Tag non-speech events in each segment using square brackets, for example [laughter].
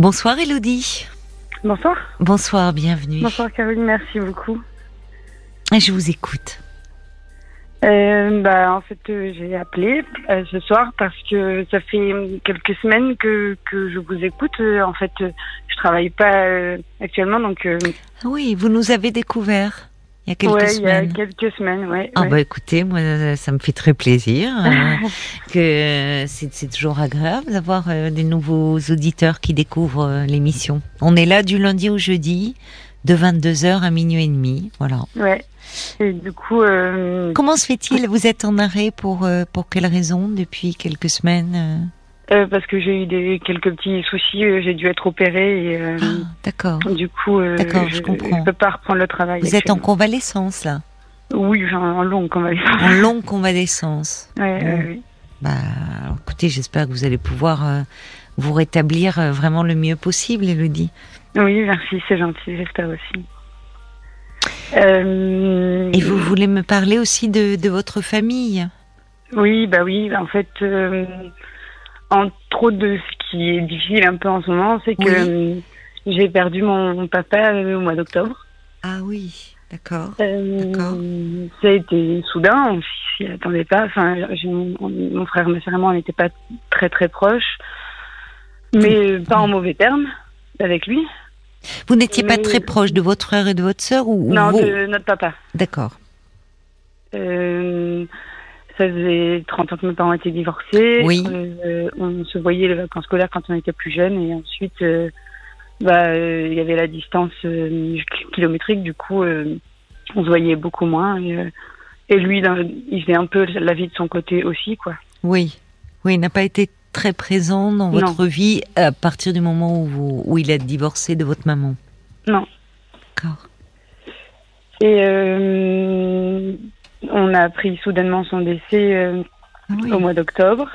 Bonsoir Elodie. Bonsoir. Bonsoir, bienvenue. Bonsoir Caroline, merci beaucoup. Je vous écoute. Euh, bah, en fait, euh, j'ai appelé euh, ce soir parce que ça fait quelques semaines que, que je vous écoute. En fait, je travaille pas actuellement, donc. oui, vous nous avez découvert il y a quelques ouais, il y a semaines. quelques semaines, ouais. Ah ouais. bah écoutez, moi ça me fait très plaisir euh, [laughs] que c'est toujours agréable d'avoir euh, des nouveaux auditeurs qui découvrent euh, l'émission. On est là du lundi au jeudi de 22h à minuit et demi, voilà. ouais. Et du coup, euh, Comment se fait-il? Vous êtes en arrêt pour pour quelle raison depuis quelques semaines euh parce que j'ai eu des quelques petits soucis, euh, j'ai dû être opérée euh, Ah, D'accord. du coup, euh, je je, comprends. je peux pas reprendre le travail. Vous êtes en convalescence là, Oui, en long convalescence. en longue convalescence. [laughs] Ouais, ouais. Bah, alors, écoutez, j'espère que vous allez pouvoir vous rétablir vraiment le mieux possible, Elodie. Oui, merci, c'est gentil, j'espère aussi. Et vous voulez me parler aussi de, de votre famille? Oui, bah oui, en fait, entre autres de ce qui est difficile un peu en ce moment, c'est que euh, j'ai perdu mon, papa euh, au mois d'octobre. Ah oui, d'accord. Euh. Ça a été soudain, on s'y attendait pas. Enfin, mon, mon frère, ma sœur et moi, on n'était pas très très proches, mais pas en mauvais termes avec lui. Vous n'étiez pas très proche de votre frère et de votre sœur ou, ou Non, vous de notre papa. D'accord. Euh, ça faisait 30 ans que mes parents étaient divorcés. Oui. Euh, on se voyait les vacances scolaires quand on était plus jeune. Et ensuite, euh, bah, euh, il y avait la distance kilométrique. Du coup, on se voyait beaucoup moins. Et, et lui, dans- il faisait un peu la vie de son côté aussi, quoi. Oui, oui, il n'a pas été très présent dans Non. votre vie à partir du moment où, vous- où il a divorcé de votre maman. Non. D'accord. Et on a appris soudainement son décès euh, Oui. au mois d'octobre.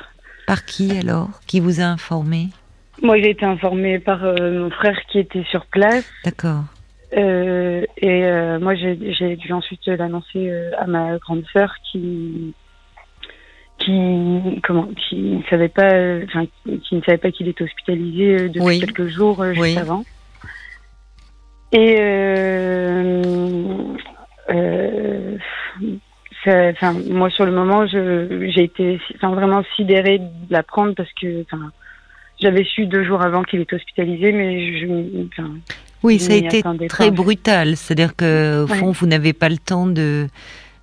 Par qui alors? Qui vous a informé? Moi, j'ai été informée par euh, mon frère qui était sur place. D'accord. Euh, et euh, moi, j'ai dû ensuite l'annoncer euh, à ma grande sœur qui qui comment qui ne savait pas enfin qui, ne savait pas qu'il était hospitalisé depuis Oui. quelques jours juste Oui. avant. Et euh, euh, ça- enfin moi sur le moment j'ai été vraiment sidérée de l'apprendre parce que j'avais su deux jours avant qu'il était hospitalisé mais je Oui, ça a été très pas. brutal. C'est-à-dire que, au Ouais. fond, vous n'avez pas le temps de.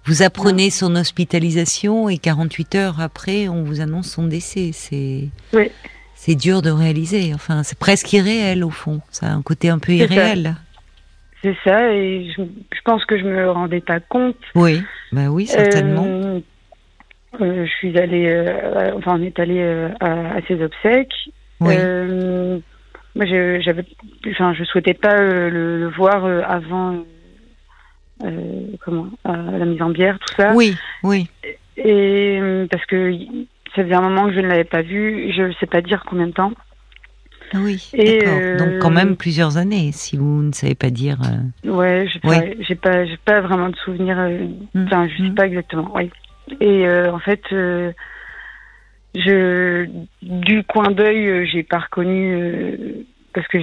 Vous apprenez son hospitalisation et 48 heures après, on vous annonce son décès. C'est. C'est dur de réaliser. Enfin, c'est presque irréel au fond. Ça a un côté un peu ça. C'est ça, et je, je pense que je me rendais pas compte. Oui, bah oui, certainement. Euh, euh, je suis allée, euh, enfin, on est allé à, à ses obsèques. oui. Moi, je, j'avais, enfin, je souhaitais pas le, le voir avant, comment, la mise en bière, tout ça. oui, oui. Et parce que ça faisait un moment que je ne l'avais pas vu, je ne sais pas dire combien de temps. Oui, Et, euh, Donc quand même plusieurs années, si vous ne savez pas dire. euh, Ouais, j'ai Oui. pas, j'ai pas, vraiment de souvenir. euh, Mm, Enfin, je sais mm. pas exactement. Oui. Et euh, en fait, euh, je du coin d'œil, euh, j'ai pas reconnu euh, parce que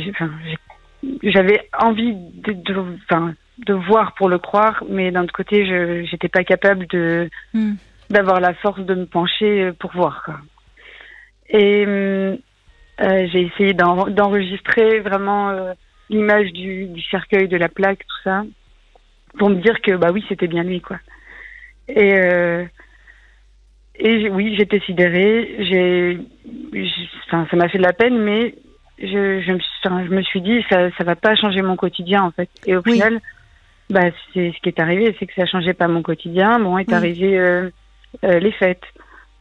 j'avais envie de, de, enfin, de voir pour le croire, mais d'un autre côté, je j'étais pas capable de Mm. d'avoir la force de me pencher euh, pour voir. Quoi. Et hum, euh, j'ai essayé d'en- d'enregistrer vraiment euh, l'image du, du cercueil, de la plaque, tout ça, pour me dire que bah oui, c'était bien lui, quoi. Et euh, et oui, j'étais sidérée. J'ai, enfin, ça m'a fait de la peine, mais je, je, me, suis, enfin, je me suis dit ça, ça va pas changer mon quotidien en fait. Et au Oui. final, bah c'est ce qui est arrivé, c'est que ça changeait pas mon quotidien. Bon, est Oui. arrivé euh, les fêtes,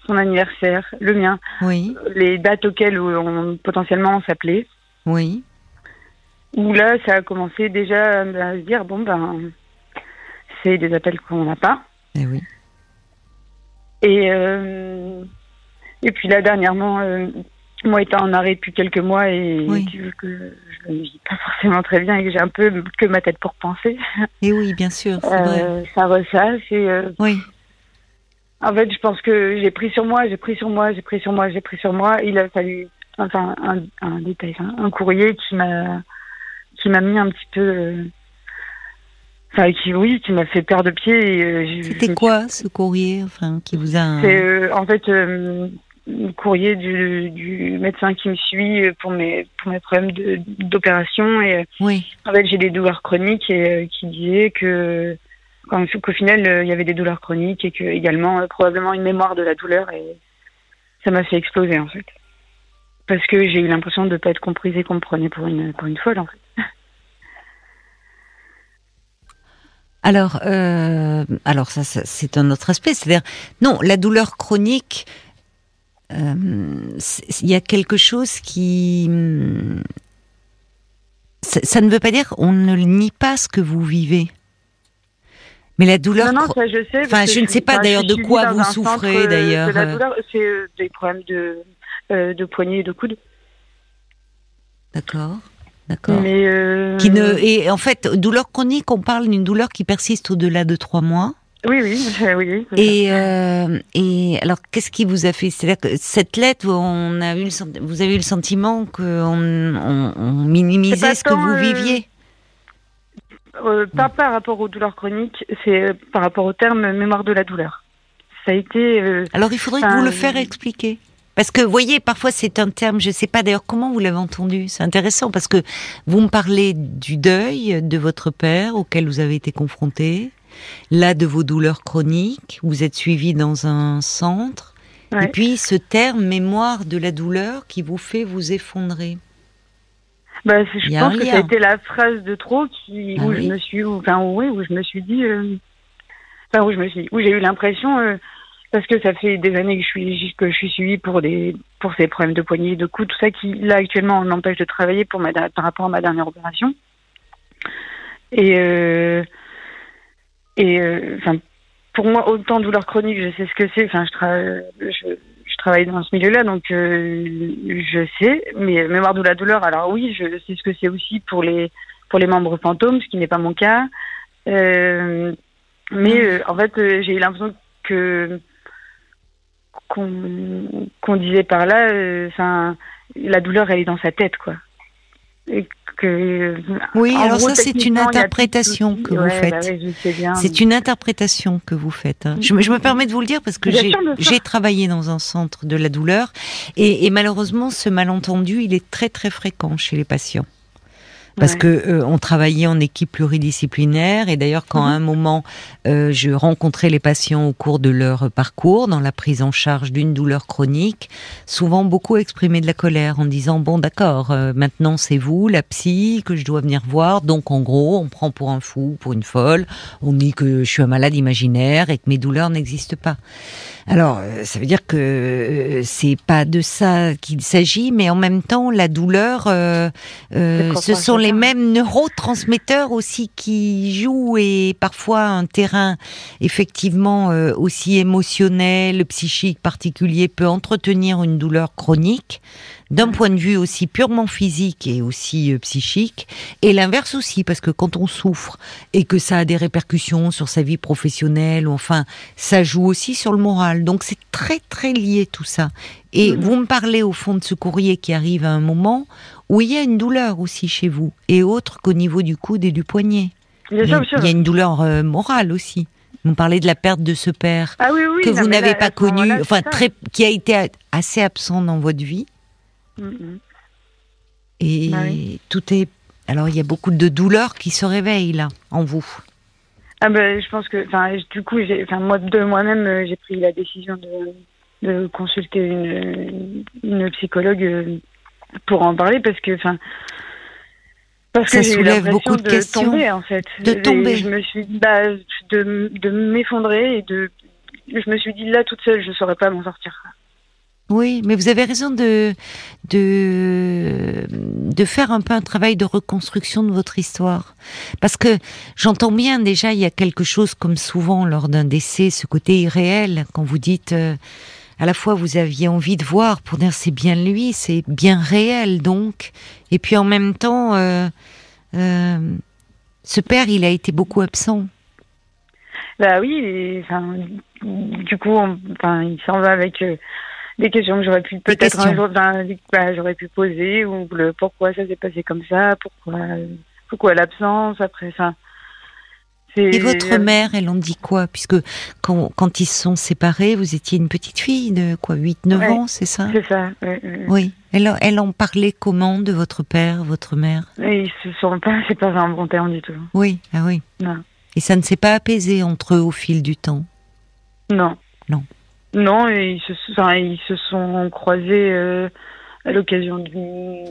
son anniversaire, le mien, Oui, les dates auxquelles on, potentiellement on s'appelait. oui. Où là, ça a commencé déjà à se dire bon ben, c'est des appels qu'on n'a pas. Eh oui. Et, euh, et puis là, dernièrement, euh, moi étant en arrêt depuis quelques mois et Oui. que, que je ne vis pas forcément très bien et que j'ai un peu que ma tête pour penser, Et oui, bien sûr, c'est vrai. euh, ça ressasse. Et, Oui, en fait, je pense que j'ai pris sur moi, j'ai pris sur moi, j'ai pris sur moi, j'ai pris sur moi. Il a fallu enfin un, un détail, un courrier qui m'a qui m'a mis un petit peu Enfin, qui, oui, qui m'a fait perdre de pied. Euh, C'était quoi ce courrier, enfin, qui vous a C'est euh, en fait euh, le courrier du, du, médecin qui me suit pour mes pour mes problèmes d'opération et oui. en fait j'ai des douleurs chroniques et qui disait que qu'au final il y avait des douleurs chroniques et que également probablement une mémoire de la douleur et ça m'a fait exploser en fait parce que j'ai eu l'impression de ne pas être comprise et qu'on me prenait pour une pour une folle en fait. Alors, euh, alors ça, c'est un autre aspect. C'est-à-dire, non, la douleur chronique, euh, il y a quelque chose qui, ça, ne veut pas dire on ne nie pas ce que vous vivez. Mais la douleur. Non, non, ça je sais. Enfin, je ne sais pas d'ailleurs de quoi vous souffrez d'ailleurs. La douleur, c'est euh, des problèmes de, de poignée et de coude. D'accord. D'accord. Euh, qui ne et en fait douleur chronique, on parle d'une douleur qui persiste au-delà de trois mois. Oui, oui, [laughs] oui. Et, euh, et alors, qu'est-ce qui vous a fait C'est-à-dire que cette lettre, on a eu le, vous avez eu le sentiment qu'on on, on minimisait ce que vous euh, viviez? Pas par rapport aux douleurs chroniques, c'est par rapport au terme mémoire de la douleur. Ça a été. alors, il faudrait que vous le faire expliquer. Parce que, vous voyez, parfois c'est un terme, je ne sais pas d'ailleurs comment vous l'avez entendu. C'est intéressant parce que vous me parlez du deuil de votre père auquel vous avez été confronté, là de vos douleurs chroniques, vous êtes suivi dans un centre, et puis ce terme mémoire de la douleur qui vous fait vous effondrer. Bah, je pense que ça a été la phrase de trop qui, ah où je me suis, enfin, oui, où je me suis dit, euh, enfin, où je me suis, où j'ai eu l'impression, euh, parce que ça fait des années que je suis que je suis suivie pour des pour ces problèmes de poignée, de cou, tout ça qui là actuellement m'empêche de travailler pour ma par rapport à ma dernière opération. Et euh, et enfin pour moi autant douleur chronique, je sais ce que c'est. Enfin je je, travaille dans ce milieu-là donc euh, je sais. Mais mémoire de la douleur, alors oui, je sais ce que c'est aussi pour les pour les membres fantômes, ce qui n'est pas mon cas. Euh, mais en fait, j'ai eu l'impression que qu'on disait par là, euh, enfin, la douleur, elle est dans sa tête, quoi. Que, oui, alors ça, c'est une interprétation que vous faites. c'est une interprétation que vous faites. Hein. Je, me permets de vous le dire parce que j'ai travaillé dans un centre de la douleur et, et malheureusement, ce malentendu, il est très très fréquent chez les patients parce que euh, on travaillait en équipe pluridisciplinaire et d'ailleurs quand à mhm. un moment euh, je rencontrais les patients au cours de leur parcours dans la prise en charge d'une douleur chronique, souvent beaucoup exprimaient de la colère en disant bon d'accord euh, maintenant c'est vous la psy que je dois venir voir donc en gros on prend pour un fou pour une folle on dit que je suis un malade imaginaire et que mes douleurs n'existent pas. Alors, euh, ça veut dire que euh, c'est pas de ça qu'il s'agit, mais en même temps, la douleur, euh, ce sont les mêmes neurotransmetteurs aussi qui jouent et parfois un terrain effectivement aussi émotionnel, psychique particulier peut entretenir une douleur chronique d'un point de vue aussi purement physique et aussi euh, psychique, et l'inverse aussi, parce que quand on souffre et que ça a des répercussions sur sa vie professionnelle, ou enfin, ça joue aussi sur le moral. Donc c'est très très lié tout ça. Et vous me parlez au fond de ce courrier qui arrive à un moment où il y a une douleur aussi chez vous, et autre qu'au niveau du coude et du poignet. Il y, a, une douleur euh, morale aussi. Vous me parlez de la perte de ce père ah que vous n'avez pas connu, enfin très, qui a été assez absent dans votre vie. Et bah tout est. Alors, il y a beaucoup de douleurs qui se réveillent là, en vous. Ah ben, je pense que, enfin, du coup, enfin, moi de moi-même, euh, j'ai pris la décision de, de consulter une, une, psychologue euh, pour en parler parce que, enfin, parce ça que soulève beaucoup de, questions. Tomber, en fait. De tomber. je me suis bah, de, de m'effondrer et de, je me suis dit là toute seule, je saurais pas m'en sortir. Oui, mais vous avez raison de, de, de faire un peu un travail de reconstruction de votre histoire. Parce que j'entends bien déjà, il y a quelque chose comme souvent lors d'un décès, ce côté irréel, quand vous dites, euh, à la fois vous aviez envie de voir pour dire c'est bien lui, c'est bien réel donc, et puis en même temps, euh, euh, ce père, il a été beaucoup absent. Bah oui, du coup, enfin, il s'en va avec des questions que j'aurais pu peut-être un jour, ben, j'aurais pu poser ou le pourquoi ça s'est passé comme ça, pourquoi, pourquoi l'absence après, enfin. Et votre mère, elle en dit quoi? Puisque quand, quand ils se sont séparés, vous étiez une petite fille de quoi 8-9 ans, c'est ça? C'est ça, oui. Elle, elle en parlait comment de votre père, votre mère? Et Ils se sont pas, [laughs] c'est pas un bon terme du tout. Oui, ah oui. Non. Et ça ne s'est pas apaisé entre eux au fil du temps? Non. Non. Non, ils se, enfin, ils se sont croisés euh, à l'occasion du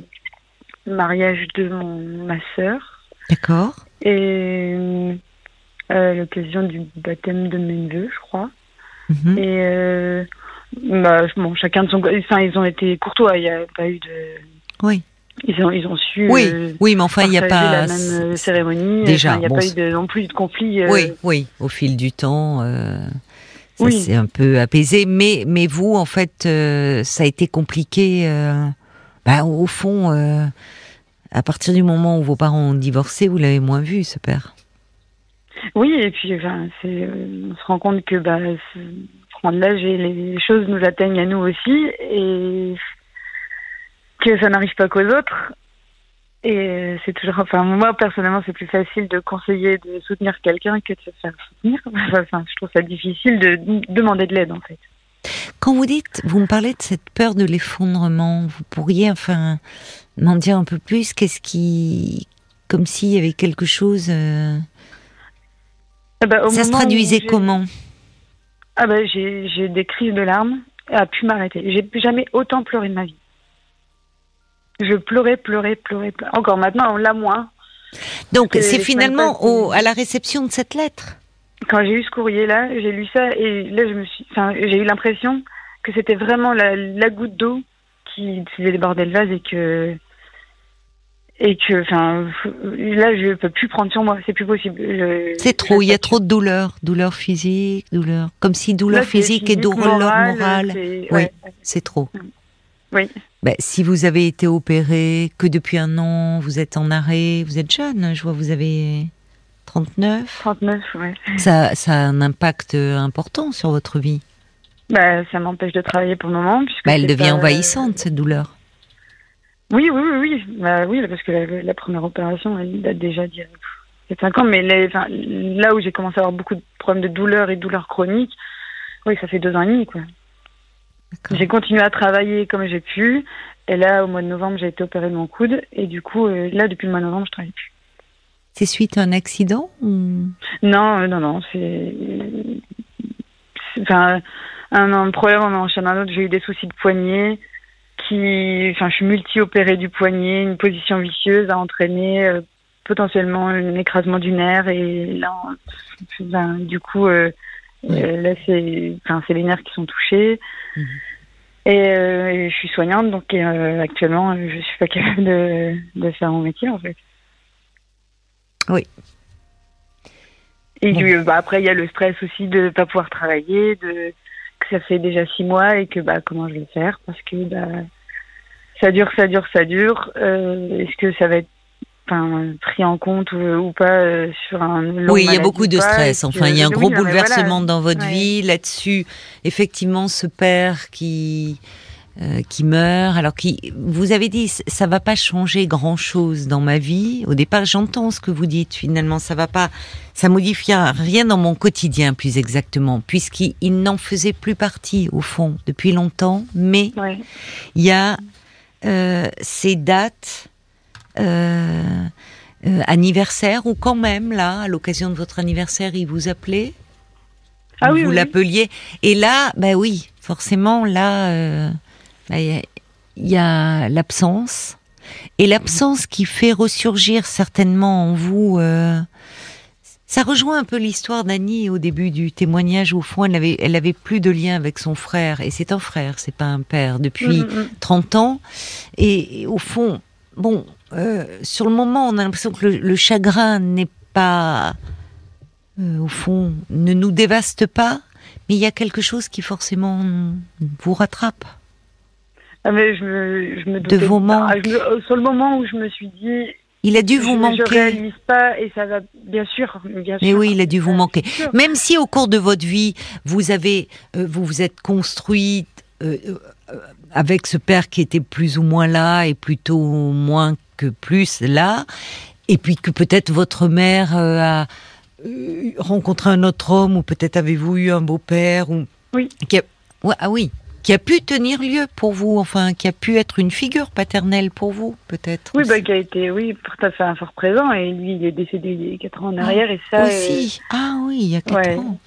mariage de mon, ma sœur. D'accord. Et à l'occasion du baptême de mes neveux, je crois. Mhm. Et euh, bah, bon, chacun de son. Enfin, ils ont été courtois, il n'y a pas eu de. Oui. Ils ont, ils ont su. Oui, euh, oui, mais enfin, il n'y a pas. la même euh, cérémonie. Déjà. Il n'y a pas eu de, non plus de conflit. Oui, oui, au fil du temps. Ça oui. s'est un peu apaisé, mais mais vous en fait ça a été compliqué. bah, au fond, à partir du moment où vos parents ont divorcé, vous l'avez moins vu ce père. Oui, et puis enfin, on se rend compte que bah, prendre l'âge et les choses nous atteignent à nous aussi, et que ça n'arrive pas qu'aux autres. Et c'est toujours, enfin, moi personnellement, c'est plus facile de conseiller, de soutenir quelqu'un que de se faire soutenir. [laughs] Enfin, je trouve ça difficile de demander de l'aide en fait. Quand vous dites, vous me parlez de cette peur de l'effondrement, vous pourriez enfin m'en dire un peu plus? Qu'est-ce qui, comme s'il y avait quelque chose. Euh, ah bah, ça se traduisait comment? Ah bah, j'ai des crises de larmes et a pu m'arrêter. J'ai jamais autant pleuré de ma vie. Je pleurais, pleurais, pleurais, pleurais. Encore maintenant, là moins. Donc c'est finalement au, à la réception de cette lettre. Quand j'ai eu ce courrier-là, j'ai lu ça et là je me suis, enfin, j'ai eu l'impression que c'était vraiment la, la goutte d'eau qui faisait déborder le vase et que et que enfin là je peux plus prendre sur moi c'est plus possible c'est trop il y a trop de douleur douleur physique douleur comme si douleur physique, et douleur morale, oui c'est trop. Oui ben, si vous avez été opéré que depuis un an vous êtes en arrêt vous êtes jeune je vois vous avez 39 39 oui ça ça a un impact important sur votre vie bah, ça m'empêche de travailler pour le moment puisque bah, elle devient envahissante cette douleur oui, oui, oui, oui. Bah, oui, parce que la, première opération, elle date déjà d'il y a 5 ans. Mais là où j'ai commencé à avoir beaucoup de problèmes de douleur et de douleurs chroniques, oui, ça fait deux ans et demi, quoi. J'ai continué à travailler comme j'ai pu. Et là, au mois de novembre, j'ai été opérée de mon coude. Et du coup, euh, là, depuis le mois de novembre, je travaille plus. C'est suite à un accident Non, euh, non, non. C'est. Enfin, un, un problème en enchaîne un autre. J'ai eu des soucis de poignet qui, enfin, je suis multi-opérée du poignet, une position vicieuse a entraîné euh, potentiellement un écrasement du nerf et là, ben, du coup, euh, euh, là, c'est, enfin, c'est les nerfs qui sont touchés. Mhm. Et je suis soignante, donc actuellement, je suis pas capable de, de, faire mon métier, en fait. Oui. Et bah, après, il y a le stress aussi de ne pas pouvoir travailler, de que ça fait déjà six mois et que bah comment je vais faire? Parce que bah ça dure, ça dure, ça dure. Euh, Est-ce que ça va être enfin, pris en compte ou, pas euh, sur un long Oui, il y a beaucoup de stress. Enfin, il y a un gros bouleversement dans votre vie là-dessus. Effectivement, ce père qui euh, qui meurt. Alors, qui, vous avez dit, ça va pas changer grand-chose dans ma vie. Au départ, j'entends ce que vous dites. Finalement, ça va pas, ça modifie rien dans mon quotidien, plus exactement, puisqu'il n'en faisait plus partie au fond depuis longtemps. Mais il y a euh, ces dates. Euh, anniversaire ou quand même là à l'occasion de votre anniversaire il vous appelait ah oui, vous l'appeliez et là ben oui forcément là bah, il y a l'absence et l'absence qui fait ressurgir certainement en vous. Euh, ça rejoint un peu l'histoire d'Annie au début du témoignage. Au fond, elle avait, elle avait plus de lien avec son frère, et c'est un frère, c'est pas un père, depuis 30 mm, mm, mm. ans. Et, au fond, bon, euh, sur le moment, on a l'impression que le, chagrin n'est pas, euh, au fond, ne nous dévaste pas, mais il y a quelque chose qui forcément vous rattrape. Ah, mais je me, je me de vos ah, sur le moment où je me suis dit. Il a dû vous manquer. Je réalise pas et ça va bien sûr, bien Mais oui, il a dû vous manquer. Même si au cours de votre vie, vous avez, euh, vous vous êtes construite euh, avec ce père qui était plus ou moins là et plutôt moins que plus là, et puis que peut-être votre mère a rencontré un autre homme ou peut-être avez-vous eu un beau-père ou oui. ah oui, qui a pu tenir lieu pour vous, enfin, qui a pu être une figure paternelle pour vous, peut-être. Oui, bah, qui a été, oui, tout à fait un fort présent. Et lui, il est décédé il y a 4 ans en arrière. et ça. Aussi. Euh, ah oui, il y a 4 ans.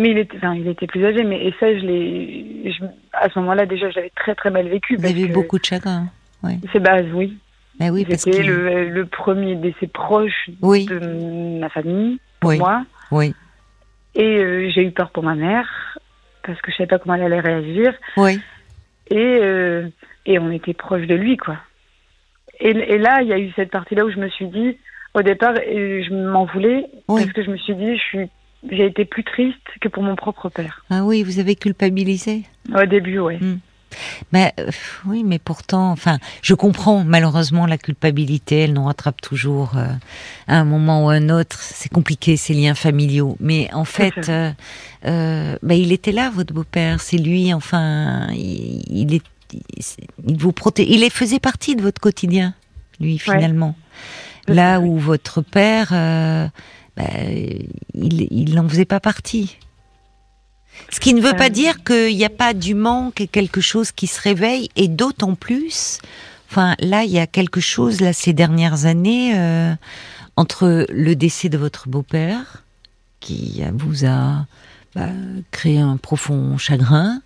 Mais il était, enfin, il était plus âgé. Mais et ça, je l'ai, à ce moment-là, déjà, je l'avais très très mal vécu. Vous avez eu beaucoup de chagrin. Ouais. C'est base, oui. Mais oui, C'était le, le, premier décès proche de ma famille, pour oui. moi. Oui. Et euh, j'ai eu peur pour ma mère parce que je savais pas comment elle allait réagir. Oui. Et, euh, et on était proche de lui, quoi. Et, et là, il y a eu cette partie-là où je me suis dit, au départ, je m'en voulais parce que je me suis dit, je suis, j'ai été plus triste que pour mon propre père. Ah oui, vous avez culpabilisé. Au début, oui. Hmm. Mais euh, oui, mais pourtant, enfin, je comprends malheureusement la culpabilité, elle nous rattrape toujours euh, à un moment ou à un autre. C'est compliqué ces liens familiaux, mais en fait, euh, bah, il était là, votre beau-père. C'est lui, enfin, il, est, il vous proté... il faisait partie de votre quotidien, lui finalement. Là où votre père, bah, il, n'en faisait pas partie. Ce qui ne veut pas dire qu'il n'y a pas du manque et quelque chose qui se réveille, et d'autant plus, enfin là, il y a quelque chose, là, ces dernières années, euh, entre le décès de votre beau-père, qui vous a bah, créé un profond chagrin,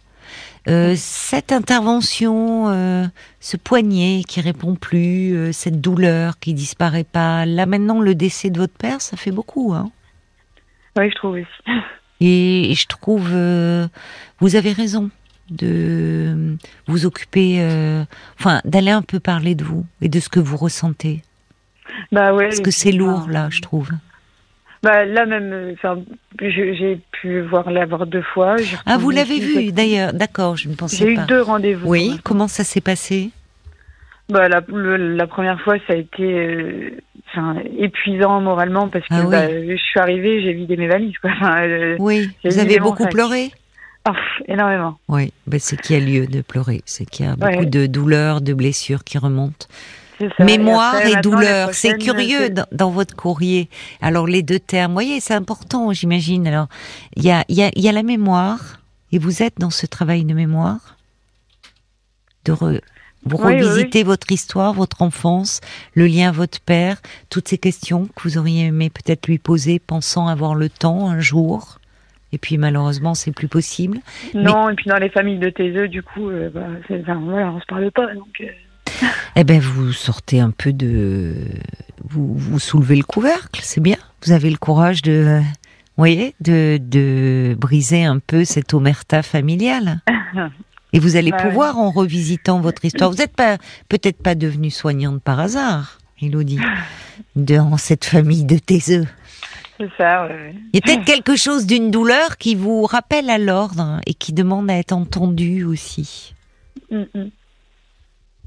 euh, cette intervention, euh, ce poignet qui répond plus, cette douleur qui disparaît pas, là maintenant le décès de votre père, ça fait beaucoup. Hein oui, je trouve. Et, je trouve, euh, vous avez raison de vous occuper, euh, enfin, d'aller un peu parler de vous et de ce que vous ressentez. Bah ouais. Parce que c'est lourd là, je trouve. Bah là même, j'ai pu voir l'avoir deux fois. Ah, vous l'avez vu d'ailleurs, d'accord, je ne pensais pas. J'ai eu deux rendez-vous. Oui, comment ça s'est passé? Bah, la, la, première fois, ça a été euh, épuisant moralement parce que ah bah, je suis arrivée, j'ai vidé mes valises. Quoi. Euh, oui, vous avez beaucoup pleuré? Oh, Énormément. Oui, bah, c'est qu'il y a lieu de pleurer, c'est qu'il y a beaucoup de douleurs, de blessures qui remontent. Mémoire et, douleur, c'est curieux dans, dans, votre courrier. Alors les deux termes, vous voyez, c'est important, j'imagine. Alors il y a, y, a, y a la mémoire, et vous êtes dans ce travail de mémoire, de re, vous revisitez votre histoire, votre enfance, le lien à votre père, toutes ces questions que vous auriez aimé peut-être lui poser, pensant avoir le temps un jour. Et puis malheureusement, c'est plus possible. Non, et puis dans les familles de tes du coup, euh, bah, enfin, voilà, on se parle pas. Donc, euh. Eh ben, vous sortez un peu de, vous, vous soulevez le couvercle, c'est bien. Vous avez le courage de, vous voyez, de, de briser un peu cette omerta familiale. [laughs] Et vous allez pouvoir, en revisitant votre histoire, vous n'êtes pas peut-être pas devenue soignante par hasard, Elodie, dans cette famille de taiseux. C'est ça, oui. Il y a peut-être quelque chose d'une douleur qui vous rappelle à l'ordre et qui demande à être entendu aussi. Mm, mm.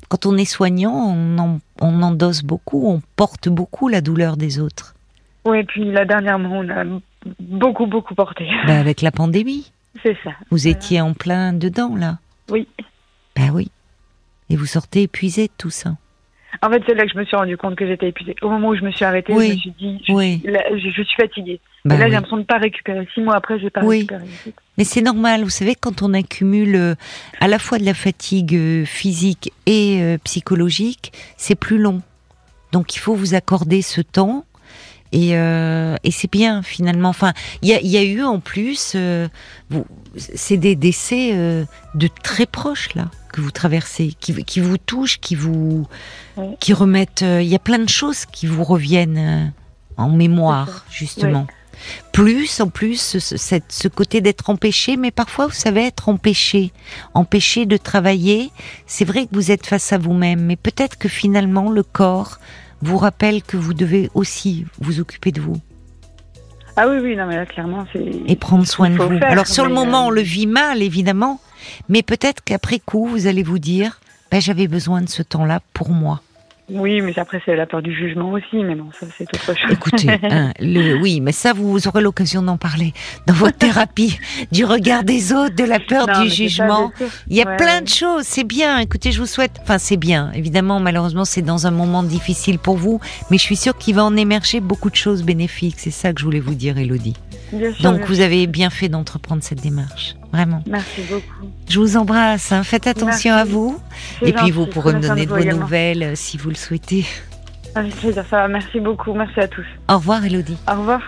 Quand on est soignant, on, on endosse beaucoup, on porte beaucoup la douleur des autres. Oui, et puis là, dernièrement, on a beaucoup, beaucoup porté. [laughs] Ben, avec la pandémie. C'est ça. Vous étiez en plein dedans, là. Oui. Ben oui. Et vous sortez épuisé de tout ça. En fait, c'est là que je me suis rendu compte que j'étais épuisée. Au moment où je me suis arrêtée, je me suis dit, je, oui. je, suis fatiguée. Et là, j'ai l'impression de ne pas récupérer. Six mois après, j'ai pas oui. récupéré. Mais c'est normal. Vous savez, quand on accumule euh, à la fois de la fatigue euh, physique et euh, psychologique, c'est plus long. Donc, il faut vous accorder ce temps et, euh, et c'est bien finalement. Enfin, il y a, y a, eu en plus, euh, c'est des décès euh, de très proches là que vous traversez, qui, qui vous touchent, qui vous, qui remettent. Il y a plein de choses qui vous reviennent en mémoire justement. Plus en plus ce, ce côté d'être empêché, mais parfois vous savez être empêché, empêché de travailler. C'est vrai que vous êtes face à vous-même, mais peut-être que finalement le corps vous rappelle que vous devez aussi vous occuper de vous. Ah oui, oui, non, mais là, clairement, c'est. Et prendre soin de vous. Alors, sur le moment, on le vit mal, évidemment, mais peut-être qu'après coup, vous allez vous dire ben, j'avais besoin de ce temps-là pour moi. Oui, mais après, c'est la peur du jugement aussi, mais bon, ça, c'est autre chose. Écoutez, [laughs] hein, le, oui, mais ça, vous aurez l'occasion d'en parler dans votre [laughs] thérapie, du regard des autres, de la peur Non, du ça, jugement. Il y a Ouais, plein de choses, c'est bien. Écoutez, je vous souhaite, enfin c'est bien. Évidemment, malheureusement, c'est dans un moment difficile pour vous, mais je suis sûre qu'il va en émerger beaucoup de choses bénéfiques. C'est ça que je voulais vous dire, Elodie. Sûr, Donc vous avez bien fait d'entreprendre cette démarche, vraiment. Merci beaucoup. Je vous embrasse. hein. Faites attention Merci. à vous. Et puis vous pourrez me donner de vos également. nouvelles euh, si vous le souhaitez. Avec plaisir, ça va. Merci beaucoup. Merci à tous. Au revoir, Elodie. Au revoir.